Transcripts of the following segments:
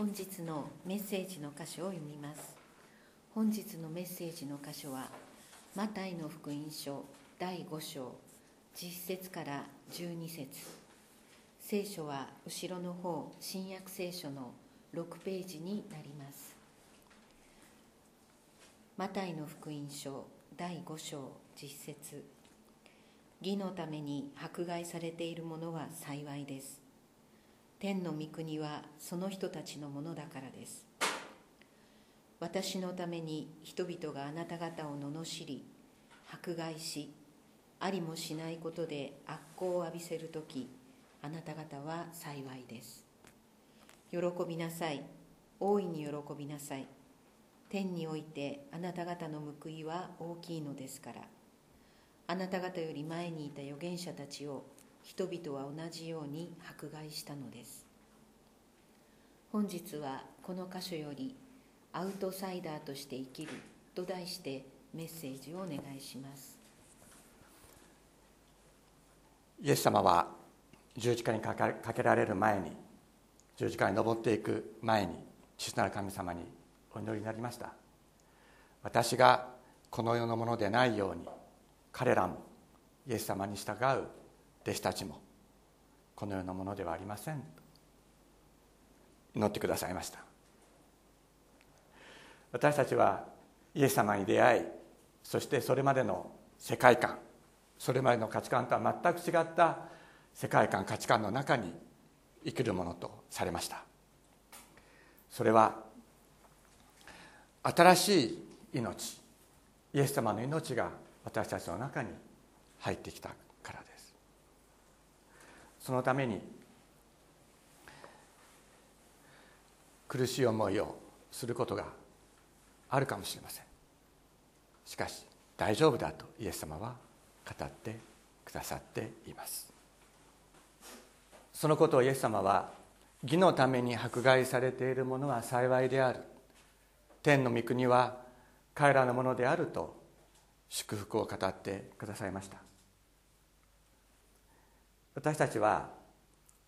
本日のメッセージの箇所を読みます。本日のメッセージの箇所はマタイの福音書第5章10節から12節。聖書は後ろの方新約聖書の6ページになります。マタイの福音書第5章10節。義のために迫害されている者は幸いです。天の御国はその人たちのものだからです。私のために人々があなた方を罵り迫害しありもしないことで悪行を浴びせる時あなた方は幸いです。喜びなさい。大いに喜びなさい。天においてあなた方の報いは大きいのですから。あなた方より前にいた預言者たちを人々は同じように迫害したのです。本日はこの箇所より「アウトサイダーとして生きる」と題してメッセージをお願いします。イエス様は十字架にかけられる前に十字架に登っていく前に父なる神様にお祈りになりました。私がこの世のものでないように彼らもイエス様に従う弟子たちもこの世のものではありません。祈ってくださいました。私たちはイエス様に出会いそしてそれまでの世界観それまでの価値観とは全く違った世界観価値観の中に生きるものとされました。それは新しい命イエス様の命が私たちの中に入ってきた。そのために苦しい思いをすることがあるかもしれません。しかし大丈夫だとイエス様は語ってくださっています。そのことをイエス様は義のために迫害されている者は幸いである。天の御国は彼らのものであると祝福を語ってくださいました。私たちは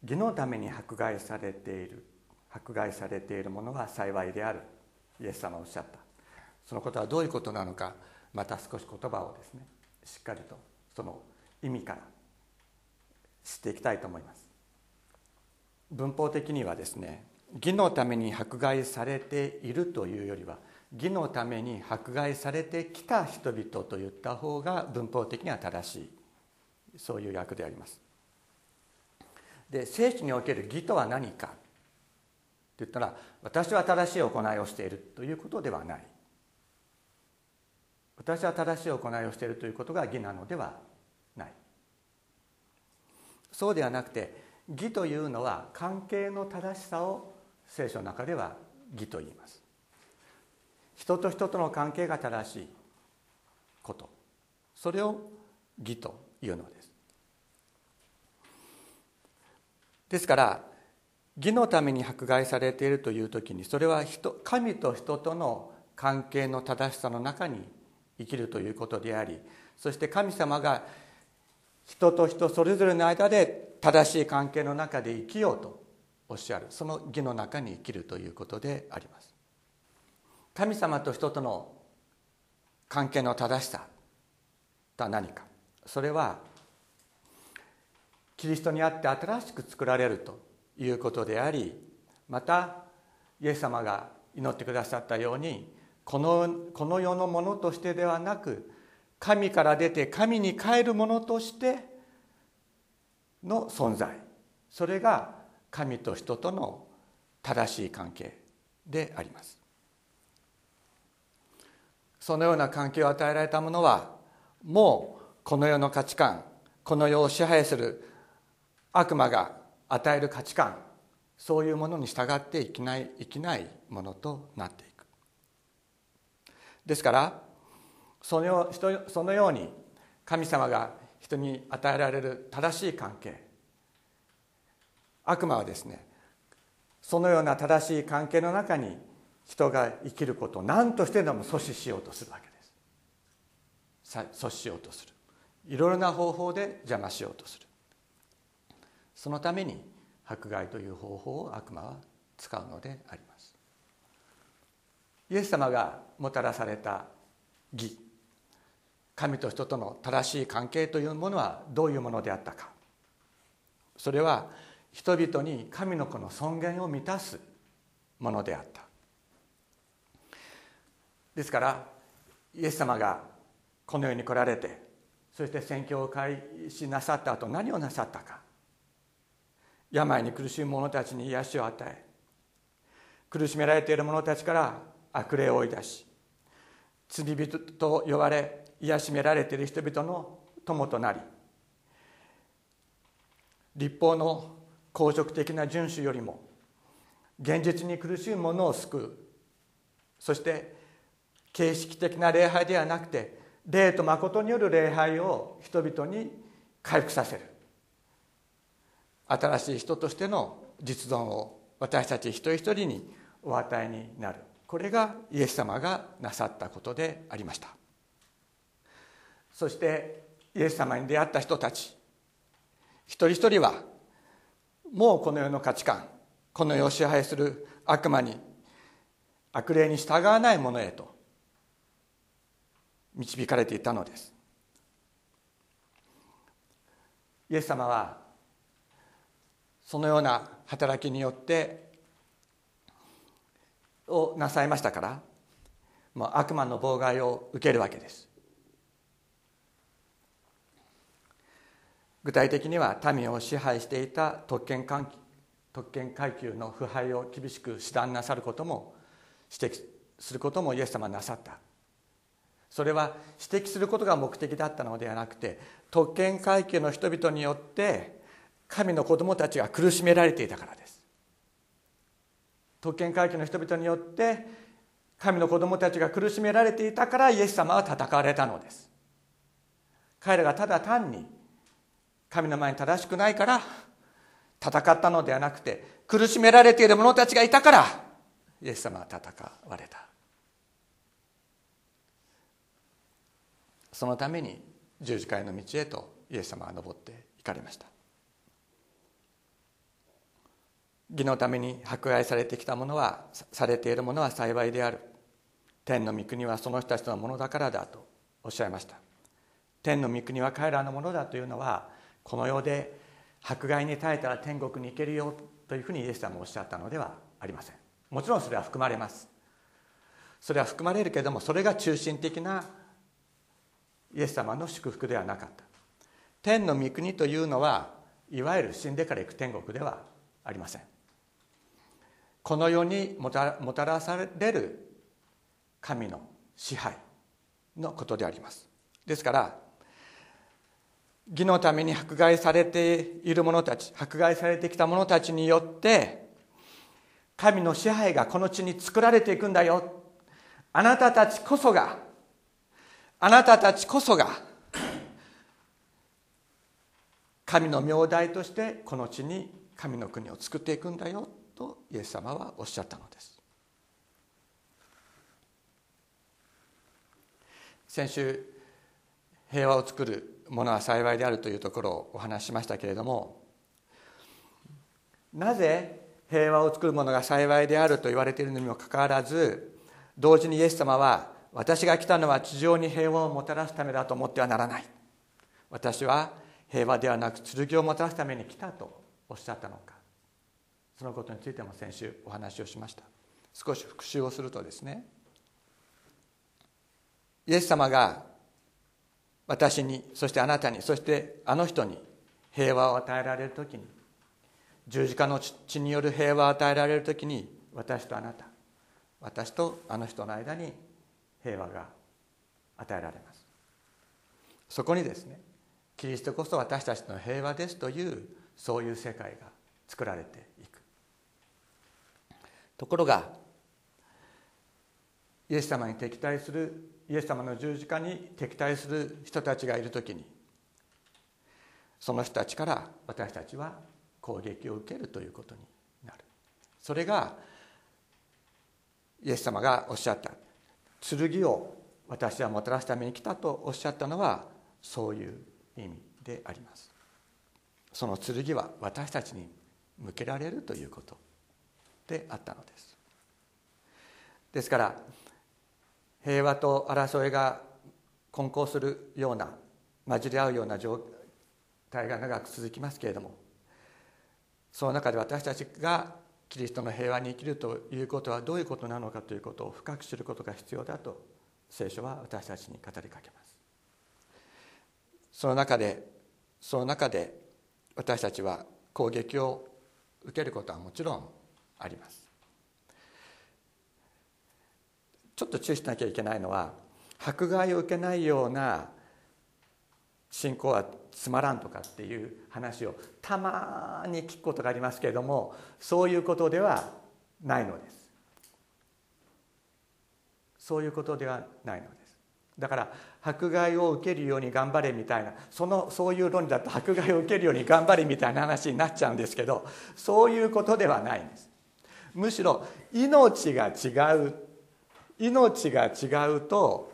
義のために迫害されている迫害されているものは幸いである。イエス様はおっしゃった。そのことはどういうことなのかまた少し言葉をですねしっかりとその意味から知っていきたいと思います。文法的にはですね義のために迫害されているというよりは義のために迫害されてきた人々と言った方が文法的には正しい。そういう訳であります。で聖書における義とは何か。って言ったら私は正しい行いをしているということではない。私は正しい行いをしているということが義なのではない。そうではなくて義というのは関係の正しさを聖書の中では義と言います。人と人との関係が正しいこと。それを義というのです。ですから義のために迫害されているという時にそれは人神と人との関係の正しさの中に生きるということでありそして神様が人と人それぞれの間で正しい関係の中で生きようとおっしゃるその義の中に生きるということであります。神様と人との関係の正しさとは何かそれはキリストにあって新しく作られるということでありまたイエス様が祈ってくださったようにこのこの世のものとしてではなく神から出て神に帰るものとしての存在。それが神と人との正しい関係であります。そのような関係を与えられたものはもうこの世の価値観この世を支配する悪魔が与える価値観そういうものに従って生きない生きないものとなっていく。ですからそのそのように神様が人に与えられる正しい関係悪魔はですねそのような正しい関係の中に人が生きることを何としてでも阻止しようとするわけです。阻止しようとする。いろいろな方法で邪魔しようとする。そのために迫害という方法を悪魔は使うのであります。イエス様がもたらされた義神と人との正しい関係というものはどういうものであったか。それは人々に神の子の尊厳を満たすものであった。ですからイエス様がこの世に来られてそして宣教を開始なさった後何をなさったか。病に苦しむ者たちに癒しを与え苦しめられている者たちから悪霊を追い出し罪人と呼ばれ癒しめられている人々の友となり立法の公職的な遵守よりも現実に苦しむ者を救うそして形式的な礼拝ではなくて霊と誠による礼拝を人々に回復させる。新しい人としての実存を私たち一人一人にお与えになる。これがイエス様がなさったことでありました。そしてイエス様に出会った人たち。一人一人はもうこの世の価値観この世を支配する悪魔に悪霊に従わないものへと導かれていたのです。イエス様はそのような働きによってをなさいましたからもう悪魔の妨害を受けるわけです。具体的には民を支配していた特権関特権階級の腐敗を厳しく指断なさることも指摘することもイエス様はなさった。それは指摘することが目的だったのではなくて特権階級の人々によって神の子供たちが苦しめられていたからです。特権階級の人々によって神の子供たちが苦しめられていたからイエス様は戦われたのです。彼らがただ単に神の前に正しくないから戦ったのではなくて苦しめられている者たちがいたからイエス様は戦われた。そのために十字架への道へとイエス様は登っていかれました。義のために迫害されてきたものはされているものは幸いである。天の御国はその人たちのものだからだとおっしゃいました。天の御国は彼らのものだというのはこの世で迫害に耐えたら天国に行けるよというふうにイエス様もおっしゃったのではありません。もちろんそれは含まれます。それは含まれるけれどもそれが中心的なイエス様の祝福ではなかった。天の御国というのはいわゆる死んでから行く天国ではありません。この世にもたらされる神の支配のことであります。ですから義のために迫害されている者たち迫害されてきた者たちによって神の支配がこの地に作られていくんだよ。あなたたちこそがあなたたちこそが神の名代としてこの地に神の国を作っていくんだよ。とイエス様はおっしゃったのです。先週平和を作るものは幸いであるというところをお話ししましたけれどもなぜ平和を作るものが幸いであると言われているのにもかかわらず同時にイエス様は私が来たのは地上に平和をもたらすためだと思ってはならない。私は平和ではなく剣をもたらすために来たとおっしゃったのか。そのことについても先週お話をしました。少し復習をするとですねイエス様が私にそしてあなたにそしてあの人に平和を与えられる時に十字架の血による平和を与えられる時に私とあなた私とあの人の間に平和が与えられます。そこにですねキリストこそ私たちの平和ですというそういう世界が作られてところがイエス様に敵対するイエス様の十字架に敵対する人たちがいる時にその人たちから私たちは攻撃を受けるということになる。それがイエス様がおっしゃった。剣を私はもたらすために来たとおっしゃったのはそういう意味であります。その剣は私たちに向けられるということ。であったのです。ですから平和と争いが混交するような混じり合うような状態が長く続きますけれどもその中で私たちがキリストの平和に生きるということはどういうことなのかということを深く知ることが必要だと聖書は私たちに語りかけます。その中でその中で私たちは攻撃を受けることはもちろんあります。ちょっと注意しなきゃいけないのは迫害を受けないような信仰はつまらんとかっていう話をたまに聞くことがありますけれどもそういうことではないのです。そういうことではないのです。だから迫害を受けるように頑張れみたいなそのそういう論理だと迫害を受けるように頑張れみたいな話になっちゃうんですけどそういうことではないんです。むしろ命が違う。命が違うと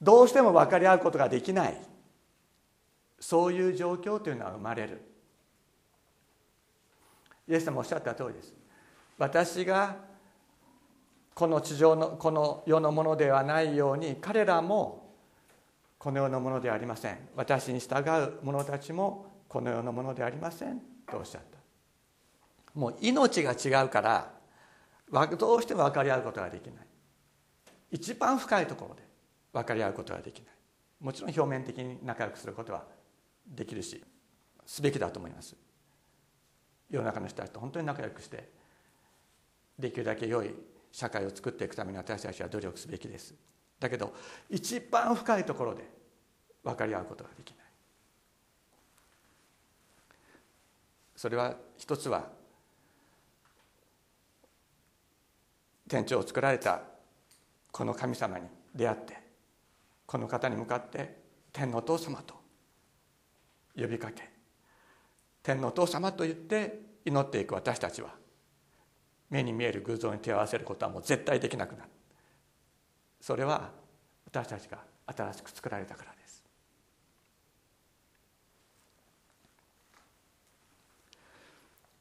どうしても分かり合うことができない。そういう状況というのは生まれる。イエス様おっしゃった通りです。私がこの地上のこの世のものではないように彼らもこの世のものではありません。私に従う者たちもこの世のものではありません。とおっしゃった。もう命が違うからどうしても分かり合うことができない。一番深いところで分かり合うことはできない。もちろん表面的に仲良くすることはできるしすべきだと思います。世の中の人たちと本当に仲良くしてできるだけ良い社会を作っていくために私たちは努力すべきです。だけど一番深いところで分かり合うことができない。それは一つは天地を作られたこの神様に出会ってこの方に向かって天のお父様と呼びかけ天のお父様と言って祈っていく私たちは目に見える偶像に手を合わせることはもう絶対できなくなる。それは私たちが新しく作られたからです。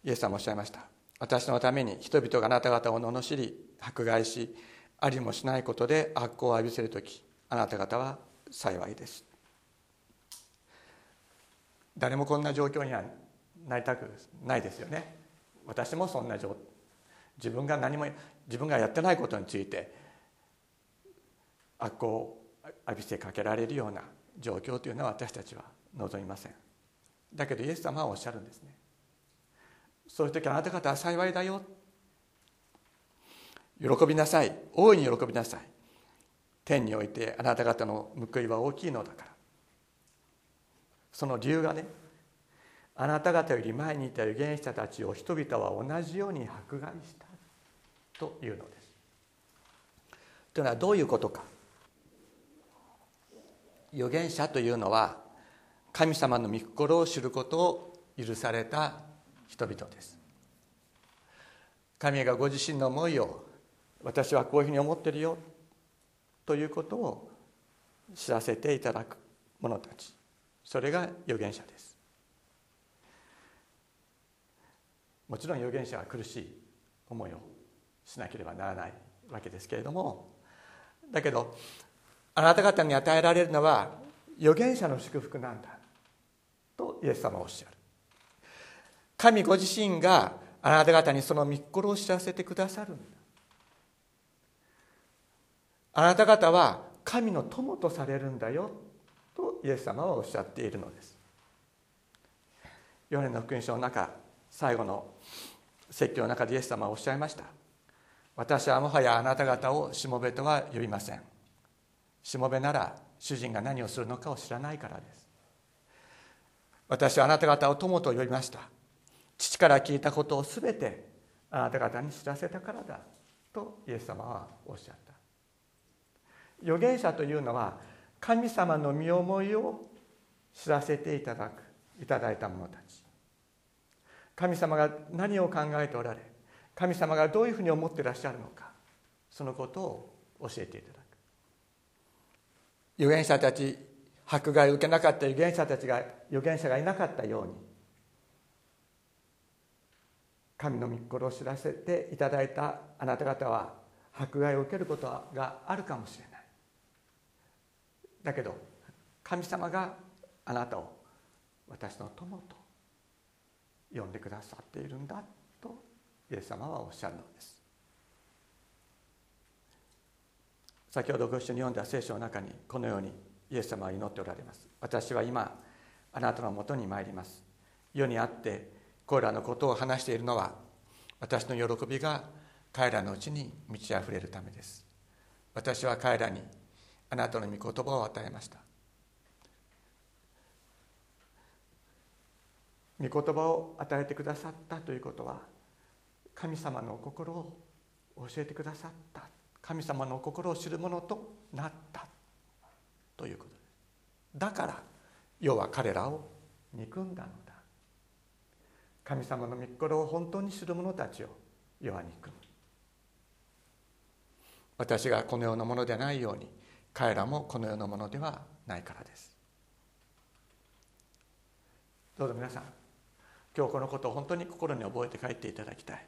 イエス様おっしゃいました。私のために人々があなた方を罵り迫害しありもしないことで悪行を浴びせる時あなた方は幸いです。誰もこんな状況にはなりたくないですよね。私もそんな状自分が何も自分がやってないことについて悪行を浴びせかけられるような状況というのは私たちは望みません。だけどイエス様はおっしゃるんですね。そういう時あなた方は幸いだよ。喜びなさい。大いに喜びなさい。天においてあなた方の報いは大きいのだから。その理由がねあなた方より前にいた預言者たちを人々は同じように迫害したというのです。というのはどういうことか。預言者というのは神様の御心を知ることを許された人々です。神がご自身の思いを私はこういうふうに思ってるよということを知らせていただく者たち。それが預言者です。もちろん預言者は苦しい思いをしなければならないわけですけれどもだけどあなた方に与えられるのは預言者の祝福なんだとイエス様はおっしゃる。神ご自身があなた方にその御心を知らせてくださるんだ。あなた方は神の友とされるんだよとイエス様はおっしゃっているのです。ヨハネの福音書の中最後の説教の中でイエス様はおっしゃいました。私はもはやあなた方をしもべとは呼びません。しもべなら主人が何をするのかを知らないからです。私はあなた方を友と呼びました。父から聞いたことをすべてあなた方に知らせたからだとイエス様はおっしゃった。預言者というのは神様の身思いを知らせていただくいただいた者たち。神様が何を考えておられ神様がどういうふうに思っていらっしゃるのかそのことを教えていただく。預言者たち迫害を受けなかった預言者たちが預言者がいなかったように神の御心を知らせていただいたあなた方は迫害を受けることがあるかもしれない。だけど神様があなたを私の友と呼んでくださっているんだとイエス様はおっしゃるのです。先ほどご一緒に読んだ聖書の中にこのようにイエス様は祈っておられます。私は今あなたのもとに参ります。世にあってこれらのことを話しているのは私の喜びが彼らのうちに満ち溢れるためです。私は彼らにあなたの御言葉を与えました。御言葉を与えてくださったということは神様の心を教えてくださった。神様の心を知るものとなったということ。ですだから世は彼らを憎んだの。だ神様の御心を本当に知る者たちを世は憎む私がこの世のものでないように彼らもこの世のものではないからです。どうぞ皆さん今日このことを本当に心に覚えて帰っていただきたい。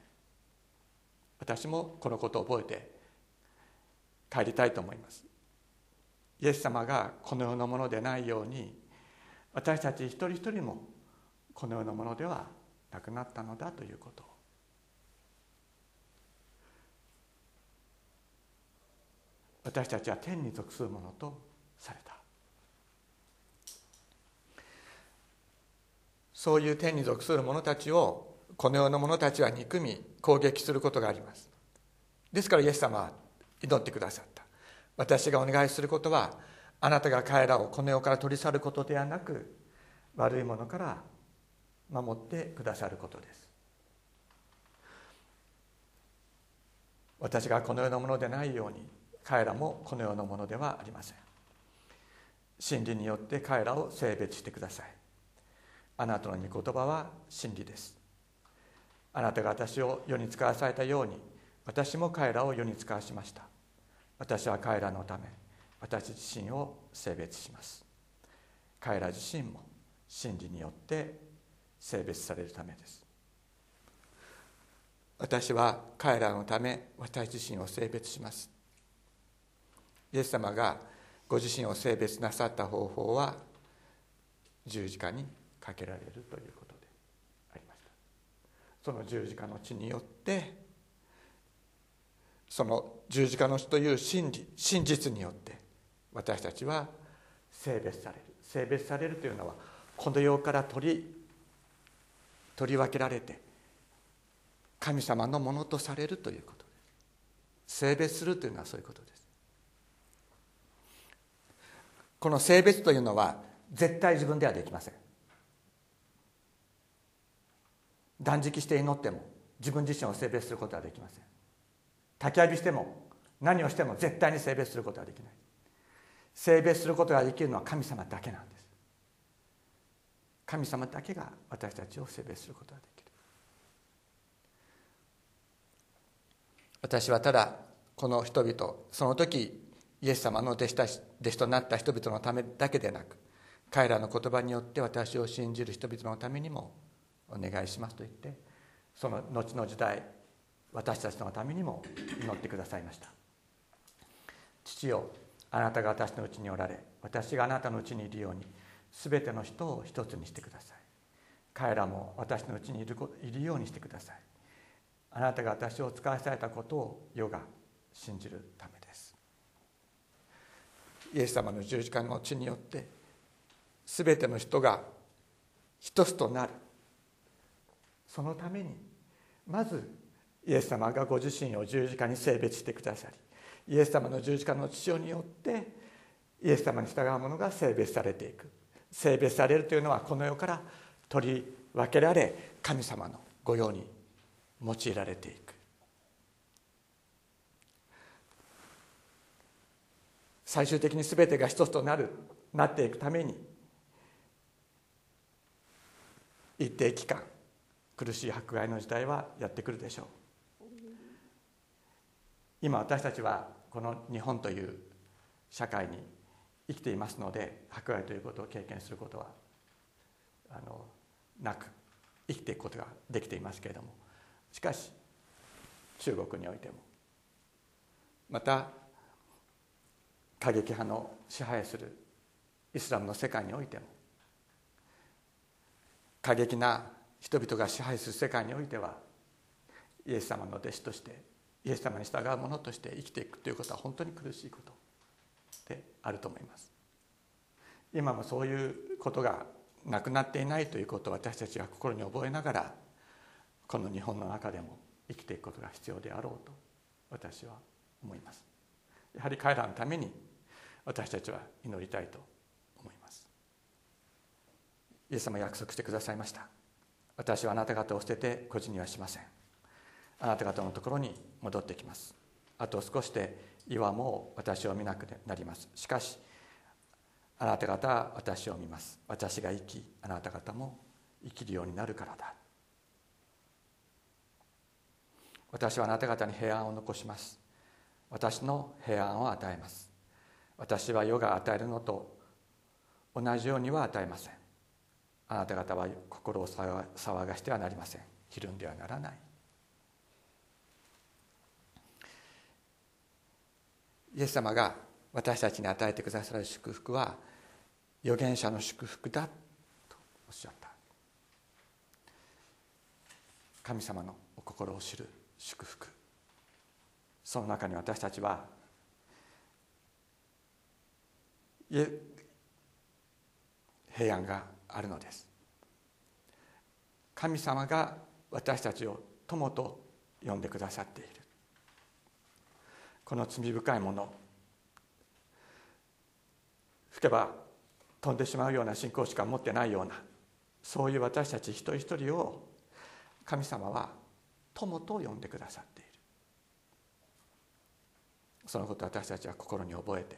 私もこのことを覚えて帰りたいと思います。イエス様がこの世のものでないように私たち一人一人もこの世のものではなくなったのだということ。私たちは天に属するものとされた。そういう天に属する者たちをこの世の者たちは憎み攻撃することがあります。ですからイエス様は祈ってくださった。私がお願いすることはあなたが彼らをこの世から取り去ることではなく悪いものから守ってくださることです。私がこの世のものでないように彼らもこの世のものではありません。真理によって彼らを性別してください。あなたの御言葉は真理です。あなたが私を世に使わされたように私も彼らを世に使わしました。私は彼らのため私自身を性別します。彼ら自身も真理によって性別されるためです。私は彼らのため私自身を性別します。イエス様がご自身を性別なさった方法は十字架にかけられるということでありました。その十字架の地によってその十字架の死という真理真実によって私たちは性別される。性別されるというのはこの世から取り取り分けられて神様のものとされるということ。です性別するというのはそういうことです。この性別というのは絶対自分ではできません。断食して祈っても自分自身を性別することはできません。焚き浴びしても何をしても絶対に性別することはできない。性別することができるのは神様だけなんです。神様だけが私たちを性別することができる。私はただこの人々その時イエス様の弟子たち弟子となった人々のためだけでなく彼らの言葉によって私を信じる人々のためにもお願いしますと言ってその後の時代私たちのためにも祈ってくださいました。父よあなたが私のうちにおられ私があなたのうちにいるように全ての人を一つにしてください。彼らも私のうちにいるいるようにしてください。あなたが私を使わされたことを世が信じるためです。イエス様の十字架の地によって全ての人が一つとなる。そのためにまずイエス様がご自身を十字架に性別してくださりイエス様の十字架の父親によってイエス様に従う者が性別されていく。性別されるというのはこの世から取り分けられ神様の御用に用いられていく。最終的に全てが一つとなるなっていくために一定期間苦しい迫害の時代はやってくるでしょう。今私たちはこの日本という社会に生きていますので迫害ということを経験することはあのなく生きていくことができていますけれども。しかし中国においてもまた過激派の支配するイスラムの世界においても過激な人々が支配する世界においてはイエス様の弟子としてイエス様に従う者として生きていくということは本当に苦しいこと。であると思います。今もそういうことがなくなっていないということを私たちは心に覚えながらこの日本の中でも生きていくことが必要であろうと私は思います。やはり彼らのために私たちは祈りたいと思います。イエス様約束してくださいました。私はあなた方を捨てて孤児にはしません。あなた方のところに戻ってきます。あと少しで岩も私を見なくなります。しかしあなた方は私を見ます。私が生きあなた方も生きるようになるからだ。私はあなた方に平安を残します。私の平安を与えます。私は世が与えるのと同じようには与えません。あなた方は心を騒がしてはなりません。ひるんではならない。イエス様が私たちに与えてくださる祝福は預言者の祝福だとおっしゃった。神様のお心を知る祝福。その中に私たちは平安があるのです。神様が私たちを友と呼んでくださっている。この罪深いもの。吹けば飛んでしまうような信仰しか持ってないようなそういう私たち一人一人を神様は友と呼んでくださっている。そのことを私たちは心に覚えて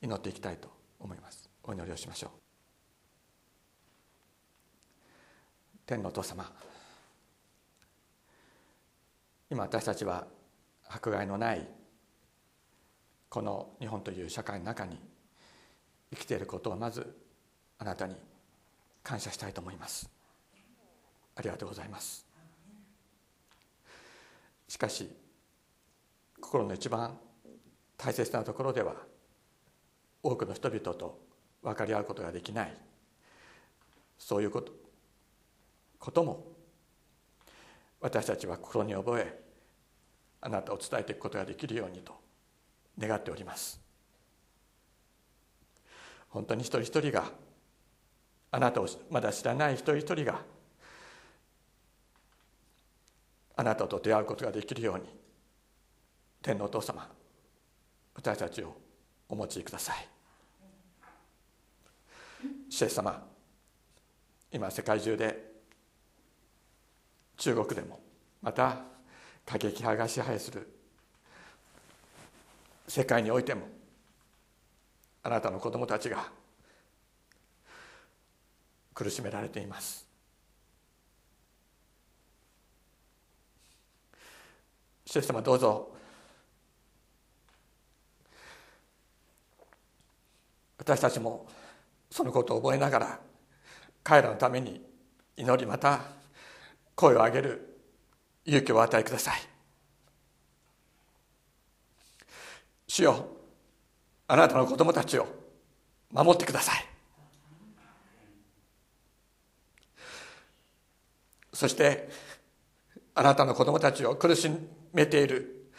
祈っていきたいと思います。お祈りをしましょう。天のお父様今私たちは迫害のないこの日本という社会の中に生きていることをまずあなたに感謝したいと思います。ありがとうございます。しかし心の一番大切なところでは多くの人々と分かり合うことができない。そういうことことも私たちは心に覚えあなたを伝えていくことができるようにと願っております。本当に一人一人があなたをまだ知らない一人一人があなたと出会うことができるように天のお父様私たちをお持ちください。シェフ様今世界中で中国でもまた過激派が支配する世界においてもあなたの子供たちが苦しめられています。主様どうぞ私たちもそのことを覚えながら彼らのために祈りまた声を上げる。勇気を与えください。主よあなたの子供たちを守ってください。そしてあなたの子供たちを苦しめている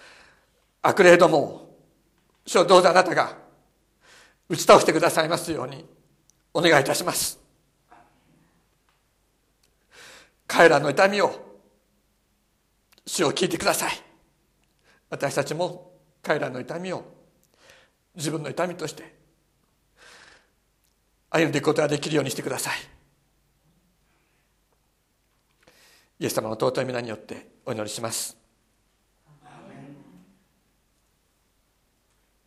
悪霊どもを主をどうぞあなたが打ち倒してくださいますようにお願いいたします。彼らの痛みを主を聞いてください。私たちも彼らの痛みを自分の痛みとして歩んでいくことができるようにしてください。イエス様の尊い皆によってお祈りします。